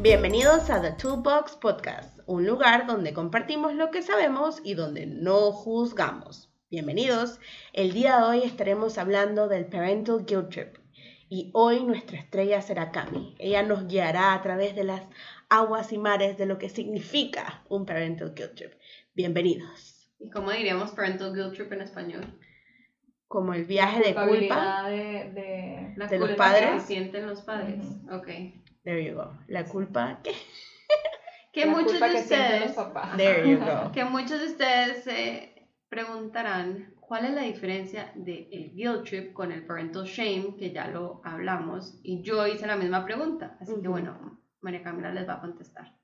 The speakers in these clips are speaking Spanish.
Bienvenidos a The Toolbox Podcast, un lugar donde compartimos lo que sabemos y donde no juzgamos. Bienvenidos. El día de hoy estaremos hablando del Parental Guilt Trip. Y hoy nuestra estrella será Cami. Ella nos guiará a través de las aguas y mares de lo que significa un Parental Guilt Trip. Bienvenidos. ¿Y cómo diríamos Parental Guilt Trip en español? Como el viaje de culpa de, de, La ¿De los padres? que sienten los padres. Ok. There you go. La culpa. ¿Qué? Que la muchos culpa de que ustedes. There you go. que muchos de ustedes se preguntarán cuál es la diferencia del el guilt trip con el parental shame, que ya lo hablamos, y yo hice la misma pregunta, así que Ujú. bueno, María Camila les va a contestar.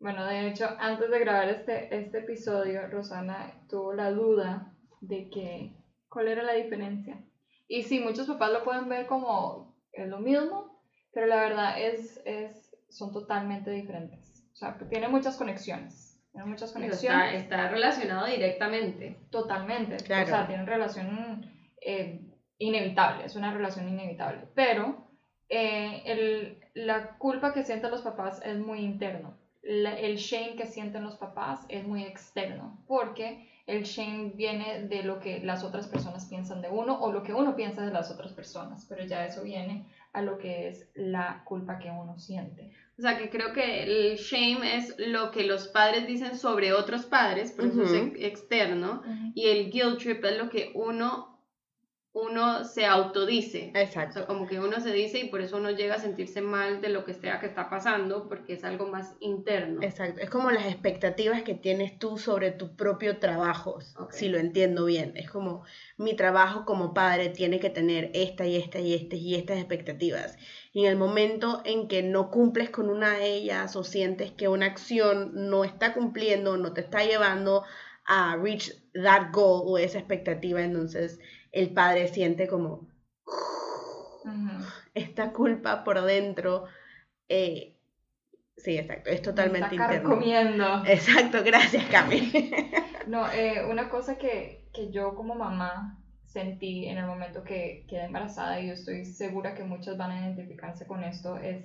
Bueno, de hecho, antes de grabar este, este episodio, Rosana tuvo la duda de que cuál era la diferencia. Y sí, muchos papás lo pueden ver como es lo mismo, pero la verdad es, es son totalmente diferentes. O sea, tiene muchas conexiones. Tiene muchas Está, conexiones. está relacionado directamente. Totalmente. Claro. O sea, tienen relación eh, inevitable, es una relación inevitable. Pero eh, el- la culpa que sienten los papás es muy interno. La- el shame que sienten los papás es muy externo, porque el shame viene de lo que las otras personas piensan de uno o lo que uno piensa de las otras personas, pero ya eso viene a lo que es la culpa que uno siente. O sea, que creo que el shame es lo que los padres dicen sobre otros padres, por eso es externo, y el guilt trip es lo que uno, uno se autodice. O Exacto. sea, como que uno se dice y por eso uno llega a sentirse mal de lo que sea que está pasando, porque es algo más interno. Exacto, es como las expectativas que tienes tú sobre tu propio trabajo, si lo entiendo bien. Es como mi trabajo como padre tiene que tener esta y esta y esta y estas expectativas. Y en el momento en que no cumples con una de ellas o sientes que una acción no está cumpliendo, no te está llevando a reach that goal o esa expectativa, entonces el padre siente como esta culpa por dentro. eh, sí, exacto, es totalmente interno. Exacto, gracias, Cami. No, eh, una cosa que, que yo como mamá sentí en el momento que quedé embarazada, y yo estoy segura que muchos van a identificarse con esto, es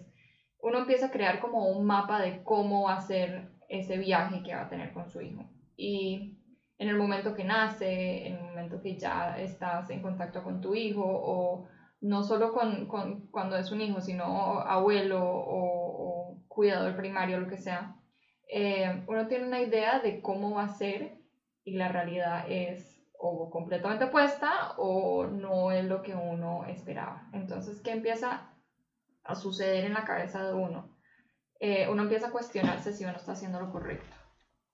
uno empieza a crear como un mapa de cómo va a ser ese viaje que va a tener con su hijo. Y en el momento que nace, en el momento que ya estás en contacto con tu hijo, o no solo con, con- cuando es un hijo, sino abuelo o, o cuidador primario, lo que sea, eh, uno tiene una idea de cómo va a ser y la realidad es o completamente opuesta o no es lo que uno esperaba. Entonces, ¿qué empieza a suceder en la cabeza de uno? Eh, uno empieza a cuestionarse si uno está haciendo lo correcto.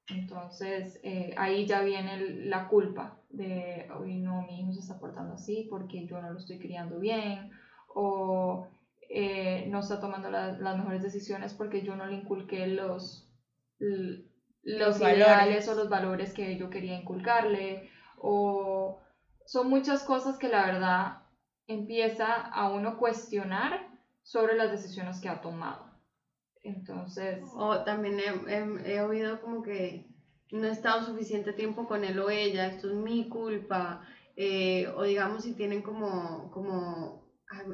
Entonces, eh, ahí ya viene el- la culpa de, uy, no, mi hijo se está portando así porque yo no lo estoy criando bien, o eh, no está tomando la- las mejores decisiones porque yo no le inculqué los, los, Los ideales o los valores que yo quería inculcarle, o son muchas cosas que la verdad empieza a uno cuestionar sobre las decisiones que ha tomado. Entonces, O también he, he- he oído como que no he estado suficiente tiempo con él o ella, esto es mi culpa. eh, o digamos si tienen como, como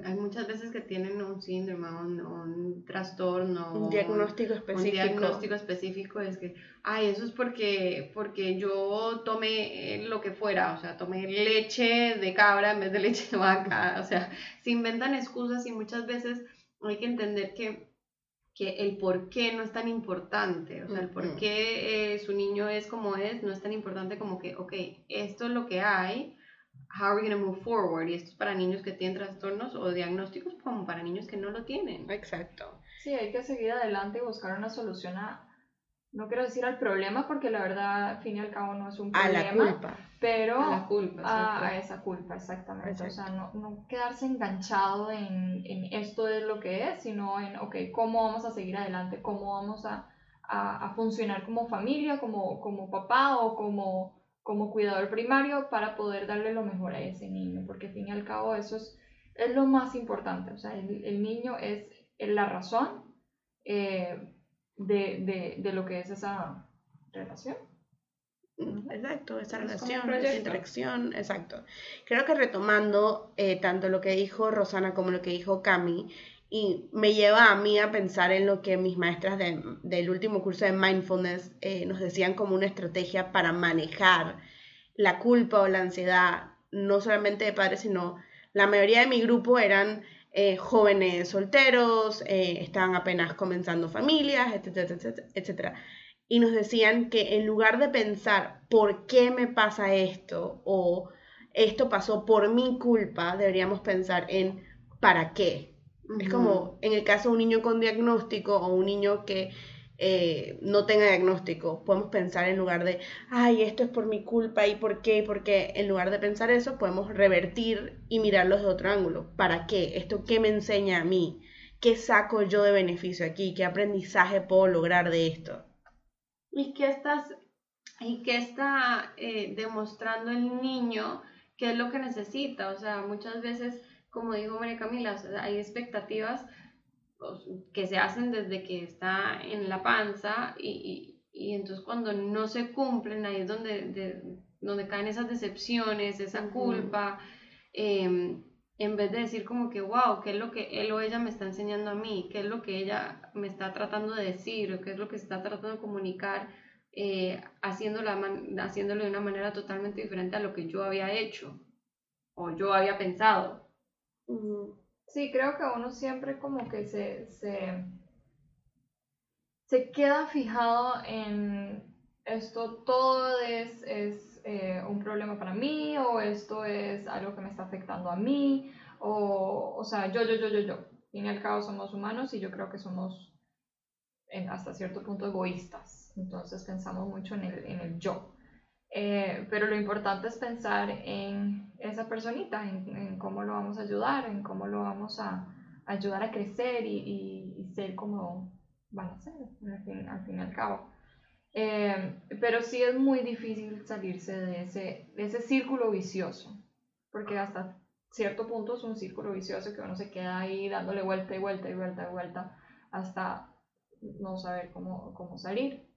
hay, muchas veces que tienen un síndrome, un, un trastorno, Un diagnóstico un específico. diagnóstico específico es que, ay, eso es porque, porque yo tomé eh, lo que fuera, o sea, tomé leche de cabra en vez de leche de vaca, o sea, se inventan excusas y muchas veces hay que entender que, que el por qué no es tan importante, o sea, el por qué eh, su niño es como es, no es tan importante como que, ok, esto es lo que hay, how are we going to move forward? Y esto es para niños que tienen trastornos o diagnósticos como para niños que no lo tienen. Exacto. Sí, hay que seguir adelante y buscar una solución a, no quiero decir al problema, porque la verdad, al fin y al cabo, no es un A problema, la culpa. pero A la culpa, a, exacto. a esa culpa, exactamente. O sea, Exacto. no, no quedarse enganchado en, en esto es lo que es, sino en, ok, ¿cómo vamos a seguir adelante? ¿Cómo vamos a, a, a funcionar como familia, como, como papá o como, como cuidador primario para poder darle lo mejor a ese niño? Porque al fin y al cabo eso es, es lo más importante. O sea, el, el niño es la razón eh, de, de, de lo que es esa relación. Mm, Exacto, esa Es relación, esa interacción, exacto. Creo que retomando eh, tanto lo que dijo Rosana como lo que dijo Cami, y me lleva a mí a pensar en lo que mis maestras del último curso de mindfulness eh, nos decían como una estrategia para manejar la culpa o la ansiedad, no solamente de padres, sino la mayoría de mi grupo eran eh, jóvenes solteros, eh, estaban apenas comenzando familias, etcétera, etcétera, etcétera. Y nos decían que en lugar de pensar por qué me pasa esto o esto pasó por mi culpa, deberíamos pensar en para qué, es como en el caso de un niño con diagnóstico o un niño que eh, no tenga diagnóstico, podemos pensar en lugar de, ay, esto es por mi culpa y por qué, porque en lugar de pensar eso, podemos revertir y mirarlo de otro ángulo. ¿Para qué? ¿Esto qué me enseña a mí? ¿Qué saco yo de beneficio aquí? ¿Qué aprendizaje puedo lograr de esto? ¿Y qué estás, y qué está eh, demostrando el niño? ¿Qué es lo que necesita? O sea, muchas veces como dijo María Camila, hay expectativas que se hacen desde que está en la panza y, y, entonces cuando no se cumplen, ahí es donde, donde caen esas decepciones, esa culpa, em, en vez de decir como que, wow, ¿qué es lo que él o ella me está enseñando a mí? ¿Qué es lo que ella me está tratando de decir? ¿O qué es lo que está tratando de comunicar? Eh, haciéndolo, haciéndolo de una manera totalmente diferente a lo que yo había hecho o yo había pensado. Sí, creo que uno siempre como que se, se, se queda fijado en esto todo es, es eh, un problema para mí o esto es algo que me está afectando a mí o, o sea, yo, yo, yo, yo, yo. Y en el cabo somos humanos y yo creo que somos hasta cierto punto egoístas. Entonces pensamos mucho en el, en el yo. Eh, pero lo importante es pensar en esa personita, en, cómo lo vamos a ayudar, en cómo lo vamos a, ayudar a crecer y, y, ser como van a ser, al fin, al, fin y al cabo. Eh, pero sí es muy difícil salirse de ese, de ese círculo vicioso, porque hasta cierto punto es un círculo vicioso que uno se queda ahí dándole vuelta y vuelta y vuelta y vuelta hasta no saber cómo, cómo salir.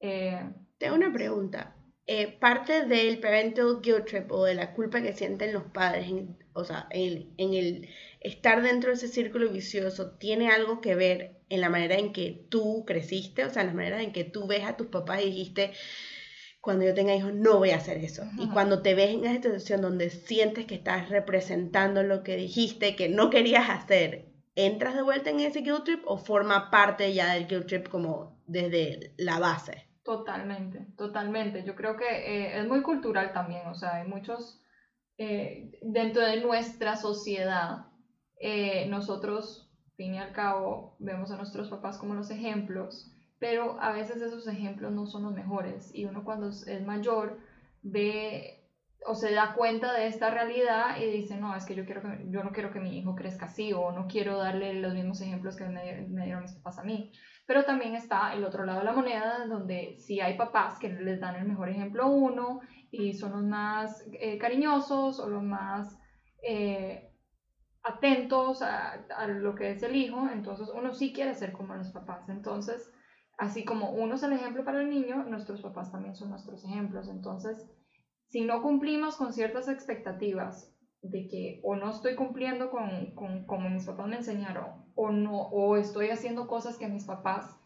Eh, Tengo una pregunta. Eh, parte del parental guilt trip o de la culpa que sienten los padres, o sea, en, el estar dentro de ese círculo vicioso, tiene algo que ver en la manera en que tú creciste, o sea, en la manera en que tú ves a tus papás y dijiste, cuando yo tenga hijos no voy a hacer eso. Y cuando te ves en esa situación donde sientes que estás representando lo que dijiste, que no querías hacer, ¿entras de vuelta en ese guilt trip o forma parte ya del guilt trip como desde la base? Totalmente, totalmente. Yo creo que eh, es muy cultural también, o sea, hay muchos, eh, dentro de nuestra sociedad, eh, nosotros, fin y al cabo, vemos a nuestros papás como los ejemplos, pero a veces esos ejemplos no son los mejores y uno cuando es mayor ve o se da cuenta de esta realidad y dice, no, es que yo, quiero que, yo no quiero que mi hijo crezca así o no quiero darle los mismos ejemplos que me, me dieron mis papás a mí. Pero también está el otro lado de la moneda, donde sí hay papás que les dan el mejor ejemplo a uno y son los más eh, cariñosos o los más eh, atentos a, a, lo que es el hijo. Entonces uno sí quiere ser como los papás. Entonces, así como uno es el ejemplo para el niño, nuestros papás también son nuestros ejemplos. Entonces, si no cumplimos con ciertas expectativas de que o no estoy cumpliendo con, con como mis papás me enseñaron o no o estoy haciendo cosas que mis papás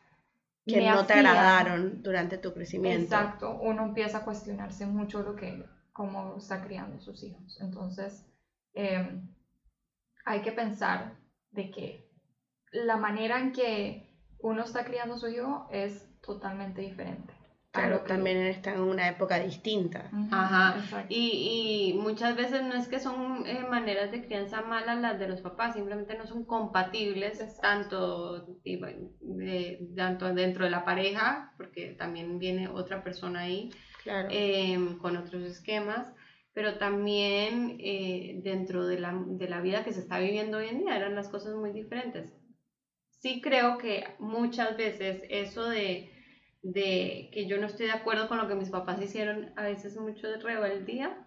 que no te agradaron durante tu crecimiento. Exacto, uno empieza a cuestionarse mucho lo que cómo está criando sus hijos. Entonces, em, hay que pensar de que la manera en que uno está criando a su hijo es totalmente diferente. Claro, también están en una época distinta. Ajá. Y, y, muchas veces no es que son eh, maneras de crianza malas las de los papás, simplemente no son compatibles tanto, de, tanto dentro de la pareja, porque también viene otra persona ahí em, con otros esquemas, pero también eh, dentro de la, de la vida que se está viviendo hoy en día eran las cosas muy diferentes. Sí creo que muchas veces eso de de que yo no estoy de acuerdo con lo que mis papás hicieron, a veces mucho de rebeldía,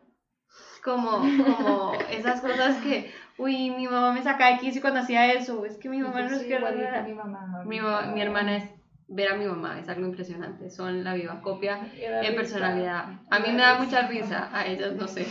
como, como esas cosas que, uy, mi mamá me saca de quicio cuando hacía eso, es que mi mamá no es que... Mi, mamá, mi, mi hermana es ver a mi mamá es algo impresionante. Son la viva copia en risa. personalidad. A mí me da risa. mucha risa, a ellas no sé.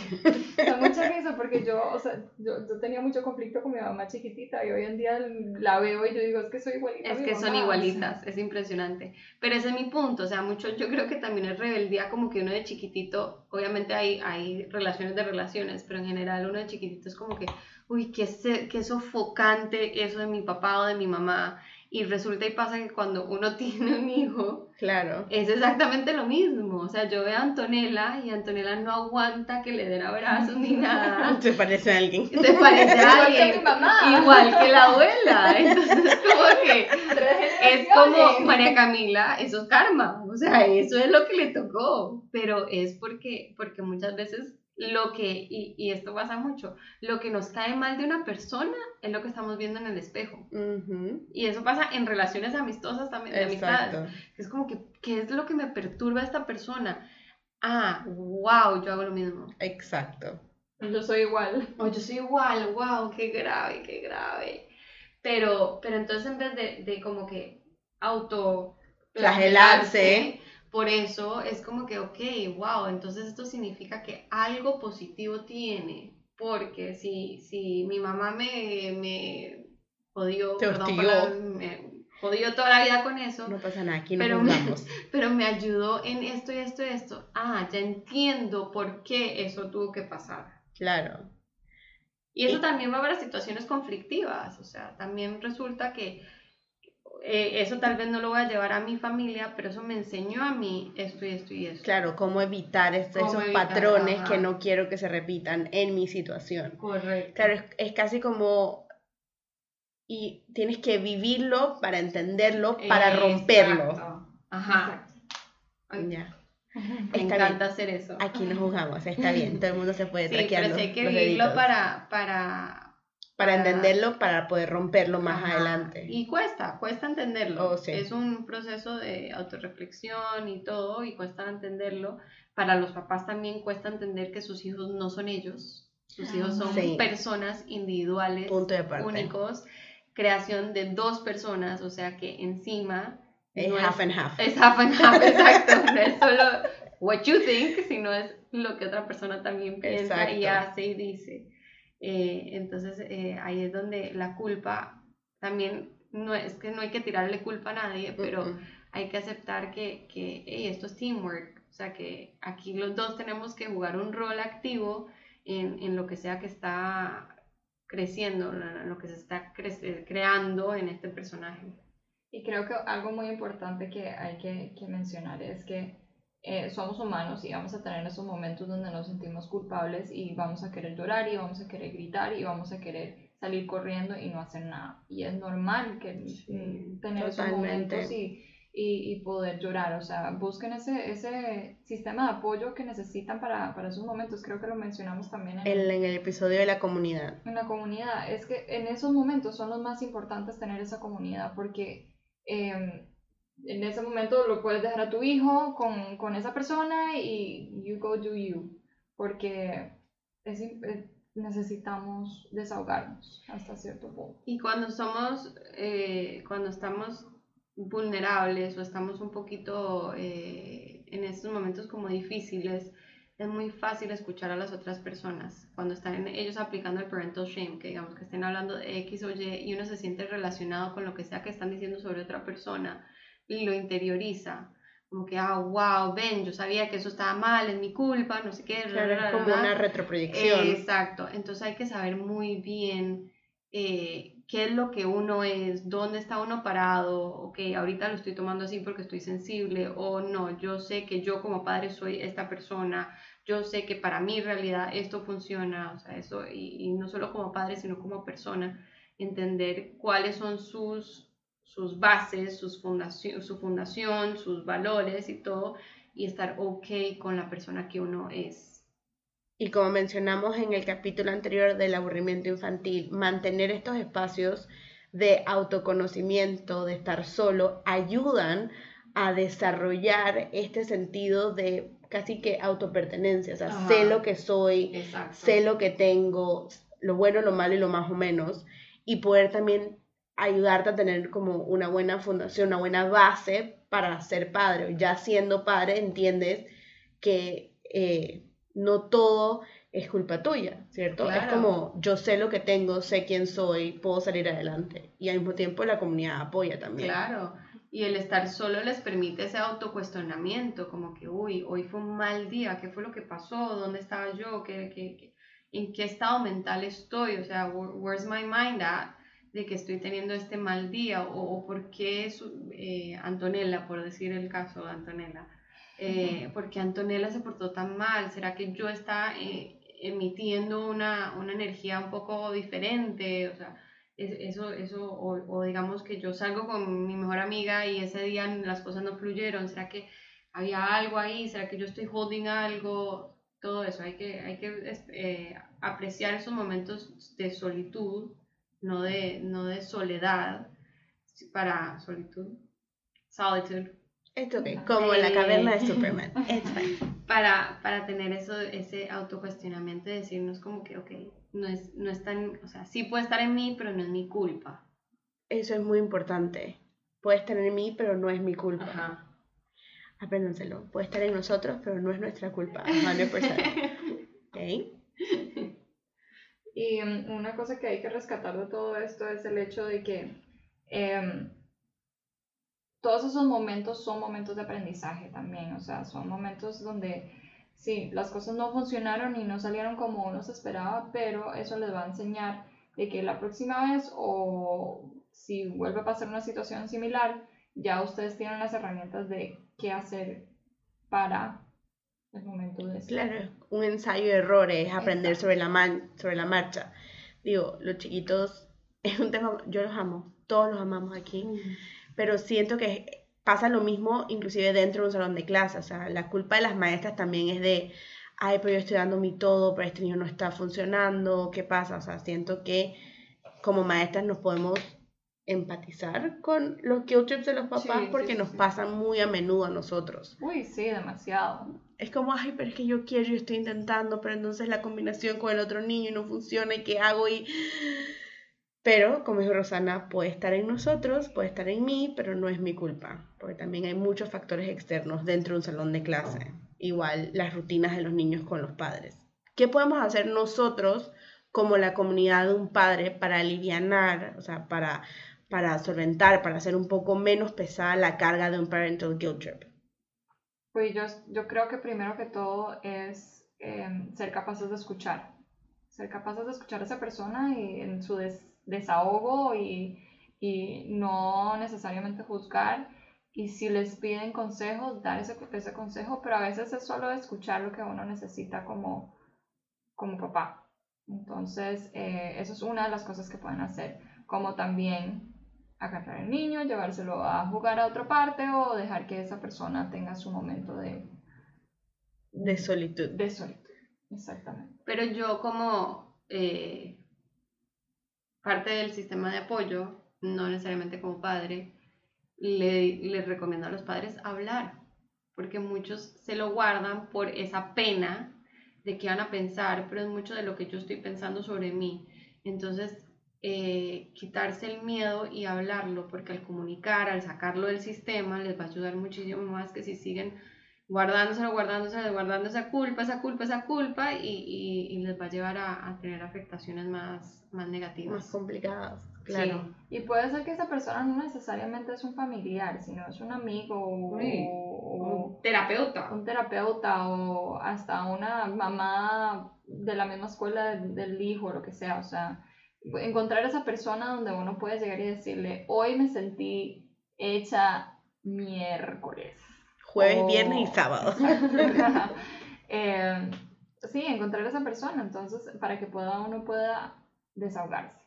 Da mucha risa porque yo, o sea, yo, yo tenía mucho conflicto con mi mamá chiquitita y hoy en día la veo y yo digo, es que soy igualita. a Es mi que son mamá", sea. igualitas, es impresionante. Pero ese es mi punto, o sea, mucho, yo creo que también es rebeldía como que uno de chiquitito, obviamente hay, hay relaciones de relaciones, pero en general uno de chiquitito es como que, uy, qué, qué sofocante eso de mi papá o de mi mamá. Y resulta y pasa que cuando uno tiene un hijo, Claro. es exactamente lo mismo. O sea, yo veo a Antonella y Antonella no aguanta que le den abrazos ni nada. Se parece a alguien. Se parece a Igual que alguien. mi mamá. Igual que la abuela. Entonces es como que es como. María Camila, eso es karma, o sea, eso es lo que le tocó, pero es porque, porque muchas veces lo que, y, y esto pasa mucho, lo que nos cae mal de una persona es lo que estamos viendo en el espejo. Y eso pasa en relaciones amistosas también, de amistades. Exacto. Es como que, ¿qué es lo que me perturba a esta persona? Ah, wow, yo hago lo mismo. Exacto. Yo soy igual. O yo soy igual, wow, qué grave, qué grave. Pero, pero entonces en vez de, de como que auto Flagelarse. Por eso es como que, ok, wow, entonces esto significa que algo positivo tiene. Porque si, si mi mamá me, me jodió, perdón me jodió toda la vida con eso, No pasa nada, aquí nos Pero- juzgamos. pero me ayudó en esto y esto y esto. Ah, ya entiendo por qué eso tuvo que pasar. Claro. Y eso Y- también va para situaciones conflictivas, o sea, también resulta que eh, eso tal vez no lo voy a llevar a mi familia, pero eso me enseñó a mí esto y esto y esto. Claro, cómo evitar est- Cómo esos evitar, patrones ajá. que no quiero que se repitan en mi situación. Correcto. Claro, es, es casi como... Y tienes que vivirlo para entenderlo, para romperlo. Exacto. Ajá. Ay, Ya. me Está encanta bien. hacer eso. Aquí nos juzgamos, está bien. Todo el mundo se puede Sí, traquear pero sí hay que vivirlo deditos. para, para, Para entenderlo, para poder romperlo más Ajá. adelante. Y cuesta, cuesta entenderlo. Oh, sí. Es un proceso de autorreflexión y todo, y cuesta entenderlo. Para los papás también cuesta entender que sus hijos no son ellos. Sus hijos son Sí. personas individuales, Punto de parte. únicos, creación de dos personas, o sea que encima Es no half and half. es half and half, exacto. No es solo what you think, sino es lo que otra persona también piensa y hace y dice. Eh, entonces eh, ahí es donde la culpa también no es que no hay que tirarle culpa a nadie, pero Mm-mm. hay que aceptar que, que hey, esto es teamwork. O sea que aquí los dos tenemos que jugar un rol activo en, en lo que sea que está creciendo, en lo que se está cre- creando en este personaje. Y creo que algo muy importante que hay que, que mencionar es que eh, somos humanos y vamos a tener esos momentos donde nos sentimos culpables y vamos a querer llorar y vamos a querer gritar y vamos a querer salir corriendo y no hacer nada. Y es normal que mm, tener esos totalmente. momentos y, y, y poder llorar. O sea, busquen ese, ese sistema de apoyo que necesitan para, para esos momentos. Creo que lo mencionamos también en, El- en el episodio de la comunidad. en la comunidad. Es que en esos momentos son los más importantes tener esa comunidad porque eh, en ese momento lo puedes dejar a tu hijo con, con esa persona y you go do you. Porque es eh, necesitamos desahogarnos hasta cierto punto. Y cuando somos, eh, cuando estamos vulnerables o estamos un poquito eh, en estos momentos como difíciles, es muy fácil escuchar a las otras personas cuando están ellos aplicando el parental shame, que digamos que estén hablando de X o Y y uno se siente relacionado con lo que sea que están diciendo sobre otra persona y lo interioriza. Como que, ah, wow, ven, yo sabía que eso estaba mal, es mi culpa, no sé qué. Claro, es como una retroproyección. Exacto, entonces hay que saber muy bien eh, qué es lo que uno es, dónde está uno parado, ok, ahorita lo estoy tomando así porque estoy sensible, o no, yo sé que yo como padre soy esta persona, yo sé que para mi realidad esto funciona, o sea, eso, y, y no solo como padre, sino como persona, entender cuáles son sus, sus bases, sus fundación, su fundación, sus valores y todo, y estar ok con la persona que uno es. Y como mencionamos en el capítulo anterior del aburrimiento infantil, mantener estos espacios de autoconocimiento, de estar solo, ayudan a desarrollar este sentido de casi que autopertenencia. O sea, Ajá. sé lo que soy, Exacto. sé lo que tengo, lo bueno, lo malo y lo más o menos, y poder también ayudarte a tener como una buena fundación, una buena base para ser padre. Ya siendo padre entiendes que eh, no todo es culpa tuya, ¿cierto? Es como yo sé lo que tengo, sé quién soy, puedo salir adelante. Y al mismo tiempo la comunidad apoya también. Claro. Y el estar solo les permite ese autocuestionamiento, como que, uy, hoy fue un mal día, ¿qué fue lo que pasó? ¿Dónde estaba yo? ¿Qué, qué, en qué estado mental estoy? O sea, where's my mind at? De que estoy teniendo este mal día o, por qué eh, Antonella, por decir el caso de Antonella, eh, ¿por qué Antonella se portó tan mal? ¿Será que yo estaba eh, emitiendo una, una, energía un poco diferente? O sea, eso, eso o, o, digamos que yo salgo con mi mejor amiga y ese día las cosas no fluyeron, ¿será que había algo ahí? ¿Será que yo estoy holding algo? Todo eso, hay que, hay que apreciar esos momentos de solitud no de, no de soledad, para solitud, solitude. Es ok, como la caverna de Superman. Para, para tener eso, ese autocuestionamiento de decirnos como que, ok, no es, no es tan, o sea, sí puede estar en mí, pero no es mi culpa. Eso es muy importante. Puede estar en mí, pero no es mi culpa. Ajá. Apréndanselo. Puede estar en nosotros, pero no es nuestra culpa. 100%. ¿Ok? Y mm, una cosa que hay que rescatar de todo esto es el hecho de que em, todos esos momentos son momentos de aprendizaje también, o sea, son momentos donde sí, las cosas no funcionaron y no salieron como uno se esperaba, pero eso les va a enseñar de que la próxima vez o si vuelve a pasar una situación similar, ya ustedes tienen las herramientas de qué hacer para el momento de Claro, un ensayo de errores, aprender sobre la, man, sobre la marcha. Digo, los chiquitos es un tema, yo los amo, todos los amamos aquí, pero siento que pasa lo mismo inclusive dentro de un salón de clase, o sea, la culpa de las maestras también es de, ay, pero yo estoy dando mi todo, pero este niño no está funcionando, ¿qué pasa? O sea, siento que como maestras nos podemos empatizar con los guilt trips de los papás porque nos pasan muy a menudo a nosotros. Uy, sí, demasiado. Es como, ay, pero es que yo quiero, yo estoy intentando, pero entonces la combinación con el otro niño no funciona y qué hago y... Pero, como dijo Rosana, puede estar en nosotros, puede estar en mí, pero no es mi culpa, porque también hay muchos factores externos dentro de un salón de clase. Igual las rutinas de los niños con los padres. ¿Qué podemos hacer nosotros como la comunidad de un padre para aliviar, o sea, para para solventar, para hacer un poco menos pesada la carga de un parental guilt trip? Pues yo, yo creo que primero que todo es em, ser capaces de escuchar, ser capaces de escuchar a esa persona y en su desahogo y, y, no necesariamente juzgar. Y si les piden consejos, dar ese, ese consejo, pero a veces es solo escuchar lo que uno necesita como, como papá. Entonces, eh, eso es una de las cosas que pueden hacer. Como también agarrar al niño, llevárselo a jugar a otra parte o dejar que esa persona tenga su momento de, de solitud. De solitud, exactamente. Pero yo como eh, parte del sistema de apoyo, no necesariamente como padre, le, les recomiendo a los padres hablar, porque muchos se lo guardan por esa pena de que van a pensar, pero es mucho de lo que yo estoy pensando sobre mí. Entonces, eh, quitarse el miedo y hablarlo, porque al comunicar, al sacarlo del sistema, les va a ayudar muchísimo más que si siguen guardándoselo, guardándoselo, guardando esa culpa, esa culpa, esa culpa, y, y, les va a llevar a, a, tener afectaciones más, más negativas. Más complicadas, claro. Y puede ser que esa persona no necesariamente es un familiar, sino es un amigo o, un terapeuta. Un terapeuta o hasta una mamá de la misma escuela del, del hijo, lo que sea, o sea encontrar esa persona donde uno puede llegar y decirle, hoy me sentí hecha miércoles. Jueves, viernes y sábado. eh, sí, encontrar esa persona, entonces, para que pueda, uno pueda desahogarse.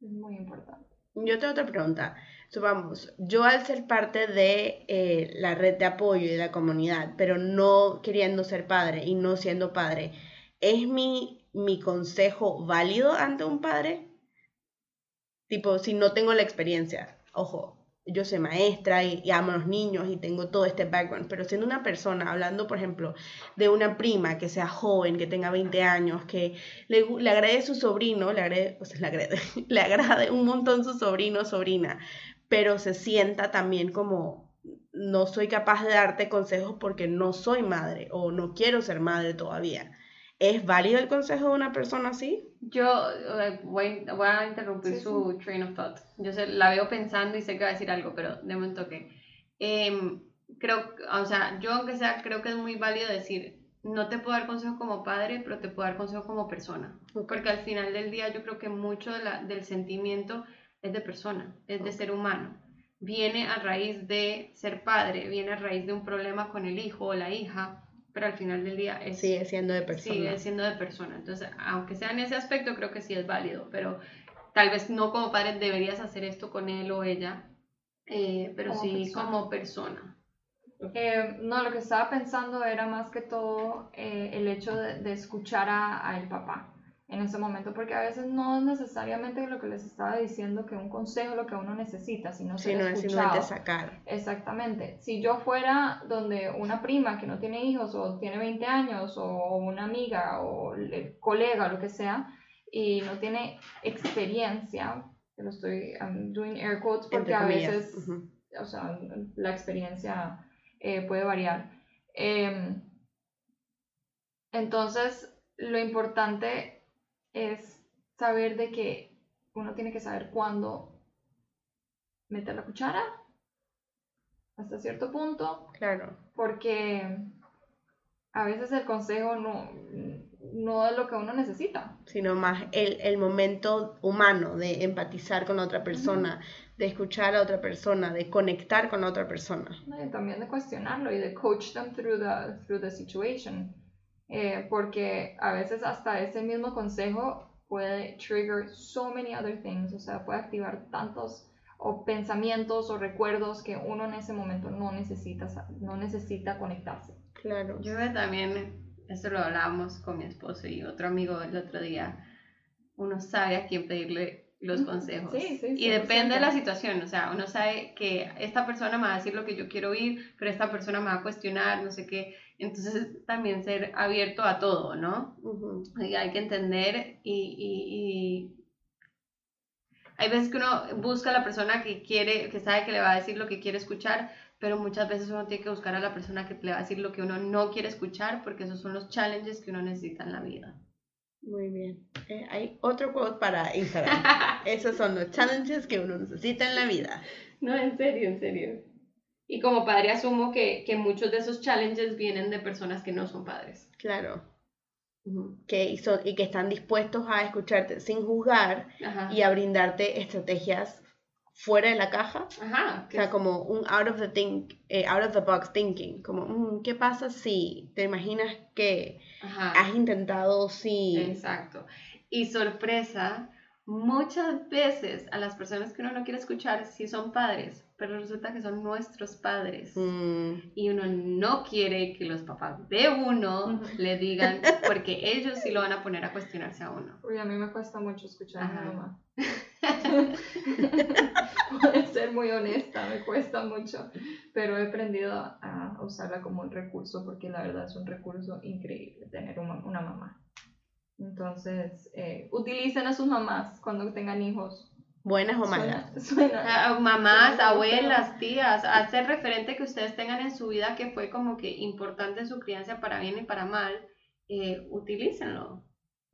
Es muy importante. Yo tengo otra pregunta. Supongamos, yo al ser parte de eh, la red de apoyo y de la comunidad, pero no queriendo ser padre y no siendo padre, ¿es mi mi consejo válido ante un padre? Tipo, si no tengo la experiencia, ojo, yo soy maestra y, amo a los niños y tengo todo este background, pero siendo una persona, hablando por ejemplo de una prima que sea joven, que tenga 20 años, que le, agrade su sobrino, le agrade, le le un montón su sobrino sobrina, pero se sienta también como no soy capaz de darte consejos porque no soy madre o no quiero ser madre todavía. ¿Es válido el consejo de una persona así? Yo eh, voy, voy, a interrumpir su train of thought. Yo sé, la veo pensando y sé que va a decir algo, pero de momento que... Eh, creo, o sea, yo aunque sea, creo que es muy válido decir, no te puedo dar consejo como padre, pero te puedo dar consejo como persona. Porque al final del día yo creo que mucho de la, del sentimiento es de persona, es de ser humano. Viene a raíz de ser padre, viene a raíz de un problema con el hijo o la hija, pero al final del día es, sigue siendo de persona. Sigue siendo de persona. Entonces, aunque sea en ese aspecto, creo que sí es válido, pero tal vez no como padre deberías hacer esto con él o ella, eh, pero sí como persona. Eh, no, lo que estaba pensando era más que todo eh, el hecho de, escuchar a, a, el papá en ese momento, porque a veces no es necesariamente lo que les estaba diciendo que un consejo es lo que uno necesita, sino ser no escuchado. Es sacar. Exactamente. Si yo fuera donde una prima que no tiene hijos o tiene 20 años o una amiga o colega o lo que sea y no tiene experiencia, que lo estoy I'm doing air quotes porque a veces, o sea, la experiencia eh, puede variar. Em, entonces, lo importante es saber de que uno tiene que saber cuándo meter la cuchara hasta cierto punto. Claro. Porque a veces el consejo no, no es lo que uno necesita. Sino más el, el momento humano de empatizar con otra persona, de escuchar a otra persona, de conectar con otra persona. y también de cuestionarlo y de coach them through the, through the situation. Eh, porque a veces hasta ese mismo consejo puede trigger so many other things, o sea, puede activar tantos o pensamientos o recuerdos que uno en ese momento no necesita, no necesita conectarse. Claro. Yo también, esto lo hablábamos con mi esposo y otro amigo el otro día, uno sabe a quién pedirle los consejos. Sí, sí, y depende de la situación, o sea, uno sabe que esta persona me va a decir lo que yo quiero oír, pero esta persona me va a cuestionar, no sé qué. Entonces también ser abierto a todo, ¿no? y hay que entender y, y, hay veces que uno busca a la persona que quiere, que sabe que le va a decir lo que quiere escuchar, pero muchas veces uno tiene que buscar a la persona que le va a decir lo que uno no quiere escuchar, porque esos son los challenges que uno necesita en la vida. Muy bien. Eh, hay otro quote para Instagram. Esos son los challenges que uno necesita en la vida. No, en serio, en serio. Y como padre asumo que, que muchos de esos challenges vienen de personas que no son padres. Claro. Que, y, y que están dispuestos a escucharte sin juzgar y a brindarte estrategias fuera de la caja. Ajá, o sea, como un out of the, think, eh, out of the box thinking. Como, mm, ¿qué pasa si te imaginas que has intentado si... Exacto. Y sorpresa, muchas veces a las personas que uno no quiere escuchar sí son padres, pero resulta que son nuestros padres. Mm. Y uno no quiere que los papás de uno le digan, porque ellos sí lo van a poner a cuestionarse a uno. Uy, a mí me cuesta mucho escuchar a mi mamá. Puede ser muy honesta, me cuesta mucho, pero he aprendido a usarla como un recurso porque la verdad es un recurso increíble tener una, mamá. Entonces, eh, utilicen a sus mamás cuando tengan hijos. Buenas o malas. Ah, mamás, abuelas, tías, hacer referente que ustedes tengan en su vida que fue como que importante en su crianza para bien y para mal, eh, utilícenlo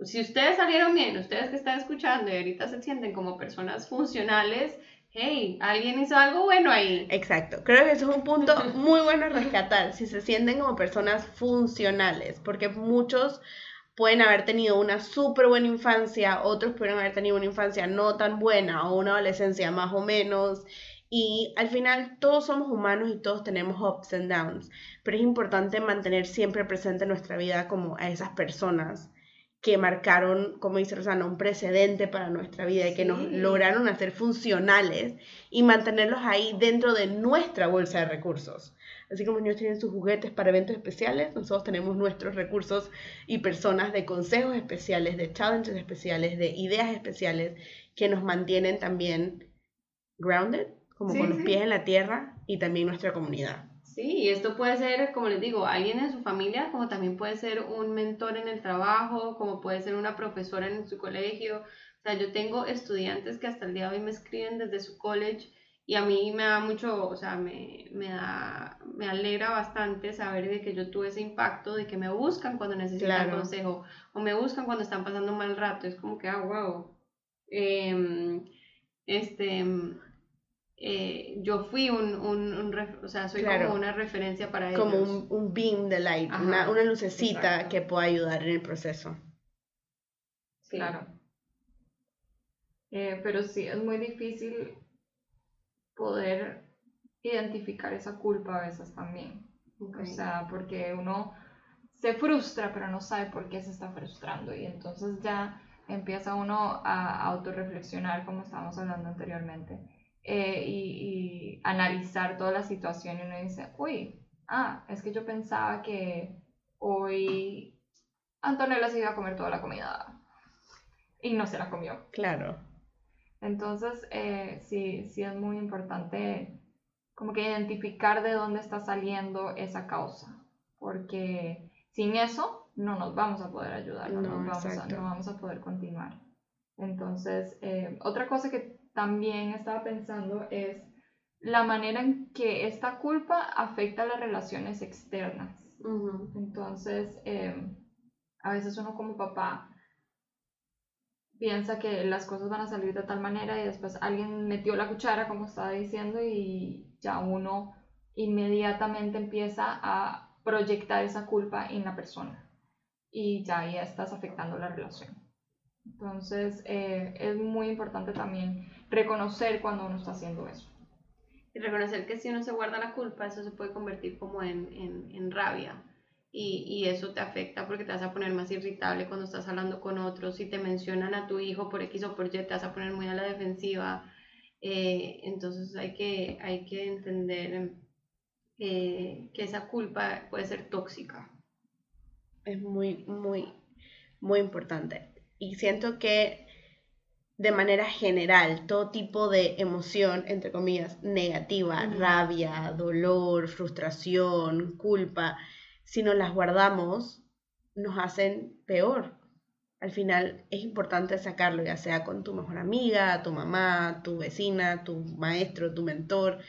si ustedes salieron bien, ustedes que están escuchando y ahorita se sienten como personas funcionales, hey, alguien hizo algo bueno ahí. Exacto, creo que eso es un punto muy bueno a rescatar, si se sienten como personas funcionales, porque muchos pueden haber tenido una súper buena infancia, otros pueden haber tenido una infancia no tan buena o una adolescencia más o menos. Y al final todos somos humanos y todos tenemos ups and downs, pero es importante mantener siempre presente en nuestra vida como a esas personas que marcaron, como dice Rosana, un precedente para nuestra vida y que nos lograron hacer funcionales y mantenerlos ahí dentro de nuestra bolsa de recursos. Así como ellos tienen sus juguetes para eventos especiales, nosotros tenemos nuestros recursos y personas de consejos especiales, de challenges especiales, de ideas especiales que nos mantienen también grounded, como Sí, con los sí. pies en la tierra y también nuestra comunidad. Sí, y esto puede ser, como les digo, alguien en su familia, como también puede ser un mentor en el trabajo, como puede ser una profesora en su colegio. O sea, yo tengo estudiantes que hasta el día de hoy me escriben desde su college y a mí me da mucho, o sea, me, me da, me alegra bastante saber de que yo tuve ese impacto, de que me buscan cuando necesitan Claro. consejo o me buscan cuando están pasando un mal rato. Es como que, ah, wow. Em, este, eh, yo fui un, un, un ref- o sea, soy Claro. como una referencia para Como ellos. un, un beam de light, Ajá, una, una lucecita exacto. que pueda ayudar en el proceso. Sí. Claro. Eh, pero sí, es muy difícil poder identificar esa culpa a veces también. Ok. O sea, porque uno se frustra, pero no sabe por qué se está frustrando. Y entonces ya empieza uno a autorreflexionar, como estábamos hablando anteriormente, eh, y, y analizar toda la situación. Y uno dice, uy, ah, es que yo pensaba que hoy Antonella se iba a comer toda la comida. Y no se la comió. Claro. Entonces, eh, sí, sí es muy importante como que identificar de dónde está saliendo esa causa, porque sin eso no nos vamos a poder ayudar, no, No, nos vamos, a, no vamos a poder continuar. Entonces, eh, otra cosa que también estaba pensando es la manera en que esta culpa afecta las relaciones externas. Entonces, eh, a veces uno como papá piensa que las cosas van a salir de tal manera y después alguien metió la cuchara, como estaba diciendo, y ya uno inmediatamente empieza a proyectar esa culpa en la persona y ya ya estás afectando la relación. Entonces, eh, es muy importante también reconocer cuando uno está haciendo eso. Y reconocer que si uno se guarda la culpa, eso se puede convertir como en, en, en rabia. Y, y eso te afecta porque te vas a poner más irritable cuando estás hablando con otros. Si te mencionan a tu hijo por X o por Y, te vas a poner muy a la defensiva. Eh, entonces hay que, hay que entender eh, que esa culpa puede ser tóxica. Es muy, muy, muy importante. Y siento que de manera general, todo tipo de emoción, entre comillas, negativa, rabia, dolor, frustración, culpa, si nos las guardamos, nos hacen peor. Al final es importante sacarlo, ya sea con tu mejor amiga, tu mamá, tu vecina, tu maestro, tu mentor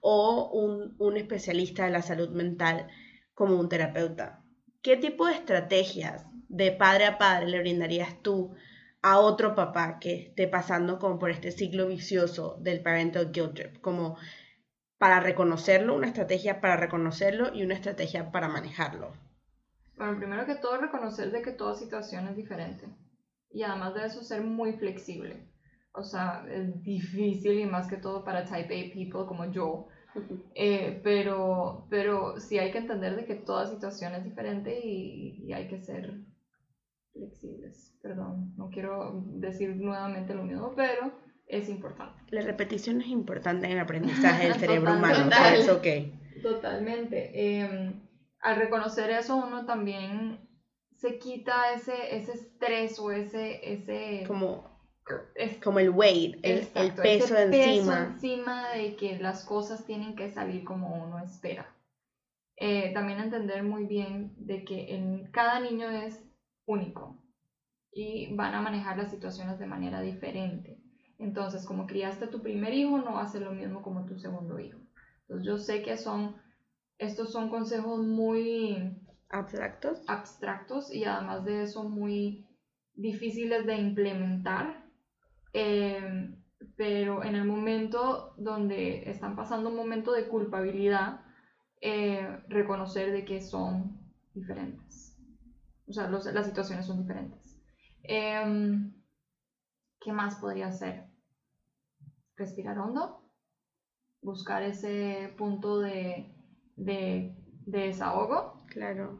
o un, especialista de la salud mental como un terapeuta. ¿Qué tipo de estrategias de padre a padre le brindarías tú a otro papá que esté pasando como por este ciclo vicioso del parental guilt trip? Como para reconocerlo, una estrategia para reconocerlo y una estrategia para manejarlo. Bueno, primero que todo, reconocer de que toda situación es diferente. Y además de eso, ser muy flexible. O sea, es difícil y más que todo para type A people como yo. Eh, pero, pero sí hay que entender de que toda situación es diferente y, y hay que ser flexibles. Perdón, no quiero decir nuevamente lo mismo, pero es importante. La repetición es importante en el aprendizaje del cerebro humano, total. so it's okay. Totalmente. Eh, al reconocer eso, uno también se quita ese, ese estrés o ese, ese Como, es- como el weight, el, el exacto, peso ese de peso encima. encima de que las cosas tienen que salir como uno espera. Eh, también entender muy bien de que en, cada niño es único y van a manejar las situaciones de manera diferente. Entonces, como criaste a tu primer hijo, no va a ser lo mismo como tu segundo hijo. Entonces, yo sé que son, estos son consejos muy Abstractos. abstractos y además de eso muy difíciles de implementar. Eh, pero en el momento donde están pasando un momento de culpabilidad, eh, reconocer de que son diferentes. O sea, los- las situaciones son diferentes. Em, ¿Qué más podría ser? Respirar hondo, buscar ese punto de, de, de desahogo Claro.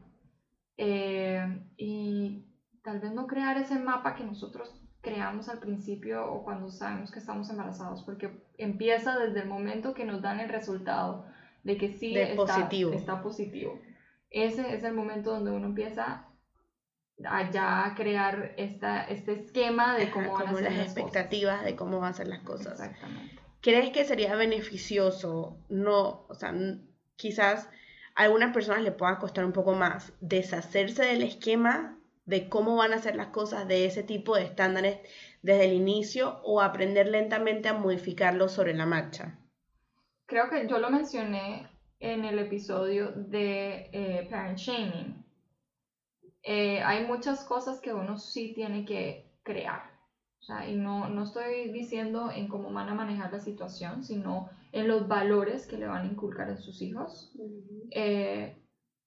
eh, y tal vez no crear ese mapa que nosotros creamos al principio o cuando sabemos que estamos embarazados, porque empieza desde el momento que nos dan el resultado de que sí De está, positivo. está positivo. Ese es el momento donde uno empieza a ya crear esta, este esquema de Ajá, cómo van a ser las las cosas. expectativas de cómo van a ser las cosas. Exactamente. ¿crees que sería beneficioso? No, o sea, quizás a algunas personas le pueda costar un poco más deshacerse del esquema de cómo van a ser las cosas de ese tipo de estándares desde el inicio o aprender lentamente a modificarlo sobre la marcha. Creo que yo lo mencioné en el episodio de eh, Parent Shaming. Eh, hay muchas cosas que uno sí tiene que crear. O sea, y no, no estoy diciendo en cómo van a manejar la situación, sino en los valores que le van a inculcar a sus hijos. Eh,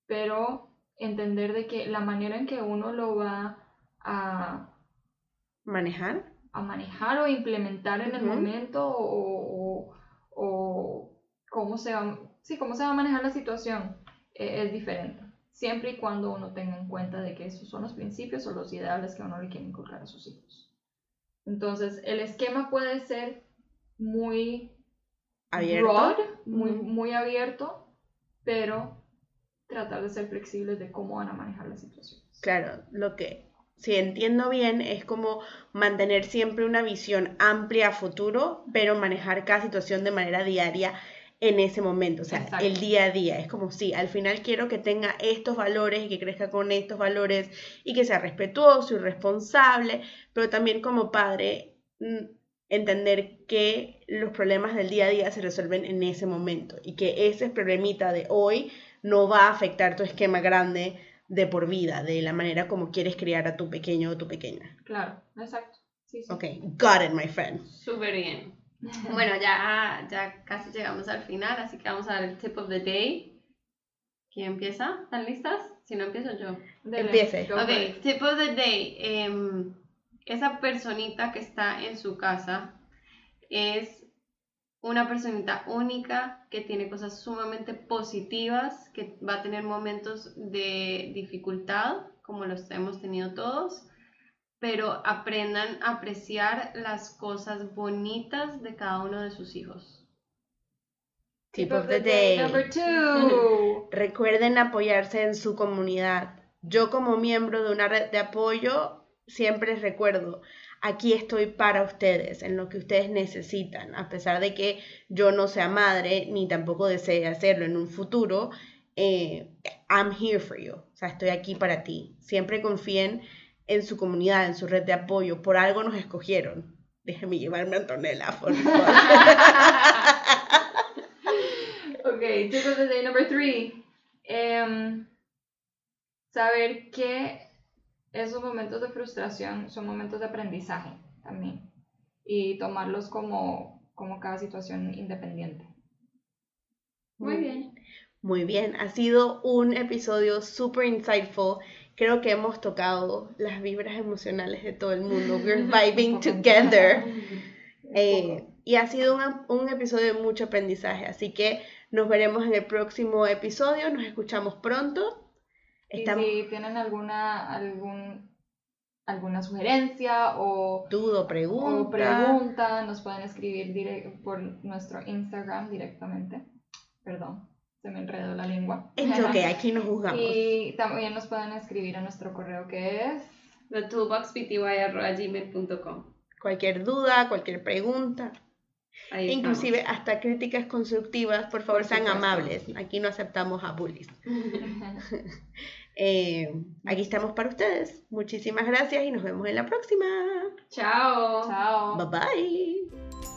pero entender de que la manera en que uno lo va a ¿Manejar? a manejar o implementar en el Ujú. momento o, o- o cómo, se va, sí, cómo se va a manejar la situación eh, es diferente. Siempre y cuando uno tenga en cuenta de que esos son los principios o los ideales que uno le quiere inculcar a sus hijos. Entonces, el esquema puede ser muy ¿Abierto? broad, muy, muy abierto, pero tratar de ser flexibles de cómo van a manejar las situaciones. Claro, lo que, si entiendo bien, es como mantener siempre una visión amplia a futuro, pero manejar cada situación de manera diaria en ese momento, o sea, Exacto. el día a día. Es como, sí, al final quiero que tenga estos valores y que crezca con estos valores y que sea respetuoso y responsable, pero también como padre, mm, entender que los problemas del día a día se resuelven en ese momento y que ese problemita de hoy no va a afectar tu esquema grande de por vida, de la manera como quieres criar a tu pequeño o tu pequeña. Claro, exacto. Sí, sí. Ok, got it, my friend. Súper bien. Bueno, ya, ya casi llegamos al final, así que vamos a dar el tip of the day. ¿Quién empieza? ¿Están listas? Si no, empiezo yo. Dele, Empiece. go. Ok, tip of the day. em, esa personita que está en su casa es una personita única que tiene cosas sumamente positivas, que va a tener momentos de dificultad, como los hemos tenido todos, pero aprendan a apreciar las cosas bonitas de cada uno de sus hijos. Tip of the day. Number two. Recuerden apoyarse en su comunidad. Yo como miembro de una red de apoyo siempre les recuerdo, aquí estoy para ustedes, en lo que ustedes necesitan, a pesar de que yo no sea madre ni tampoco desee hacerlo en un futuro. eh, I'm here for you. O sea, estoy aquí para ti. Siempre confíen en su comunidad, en su red de apoyo. Por algo nos escogieron. Déjeme llevarme a Antonella, por favor. Ok, tip of the day number three. Em, saber que esos momentos de frustración son momentos de aprendizaje también. Y tomarlos como, como cada situación independiente. Muy bien. Muy bien, ha sido un episodio super insightful. Creo que hemos tocado las vibras emocionales de todo el mundo. We're vibing together. Eh, y ha sido un, un episodio de mucho aprendizaje. Así que nos veremos en el próximo episodio. Nos escuchamos pronto. Y si tienen alguna, algún, alguna sugerencia o, dudo, o pregunta. nos pueden escribir por nuestro Instagram directamente. Perdón, se me enredó la lengua. Es que aquí nos juzgamos. Y también nos pueden escribir a nuestro correo que es thetoolboxpty.gmail.com Cualquier duda, cualquier pregunta, Ahí estamos. inclusive hasta críticas constructivas, por favor Por sean amables. Aquí no aceptamos a bullies. Eh, aquí estamos para ustedes. Muchísimas gracias y nos vemos en la próxima. Chao. Chao. Bye bye.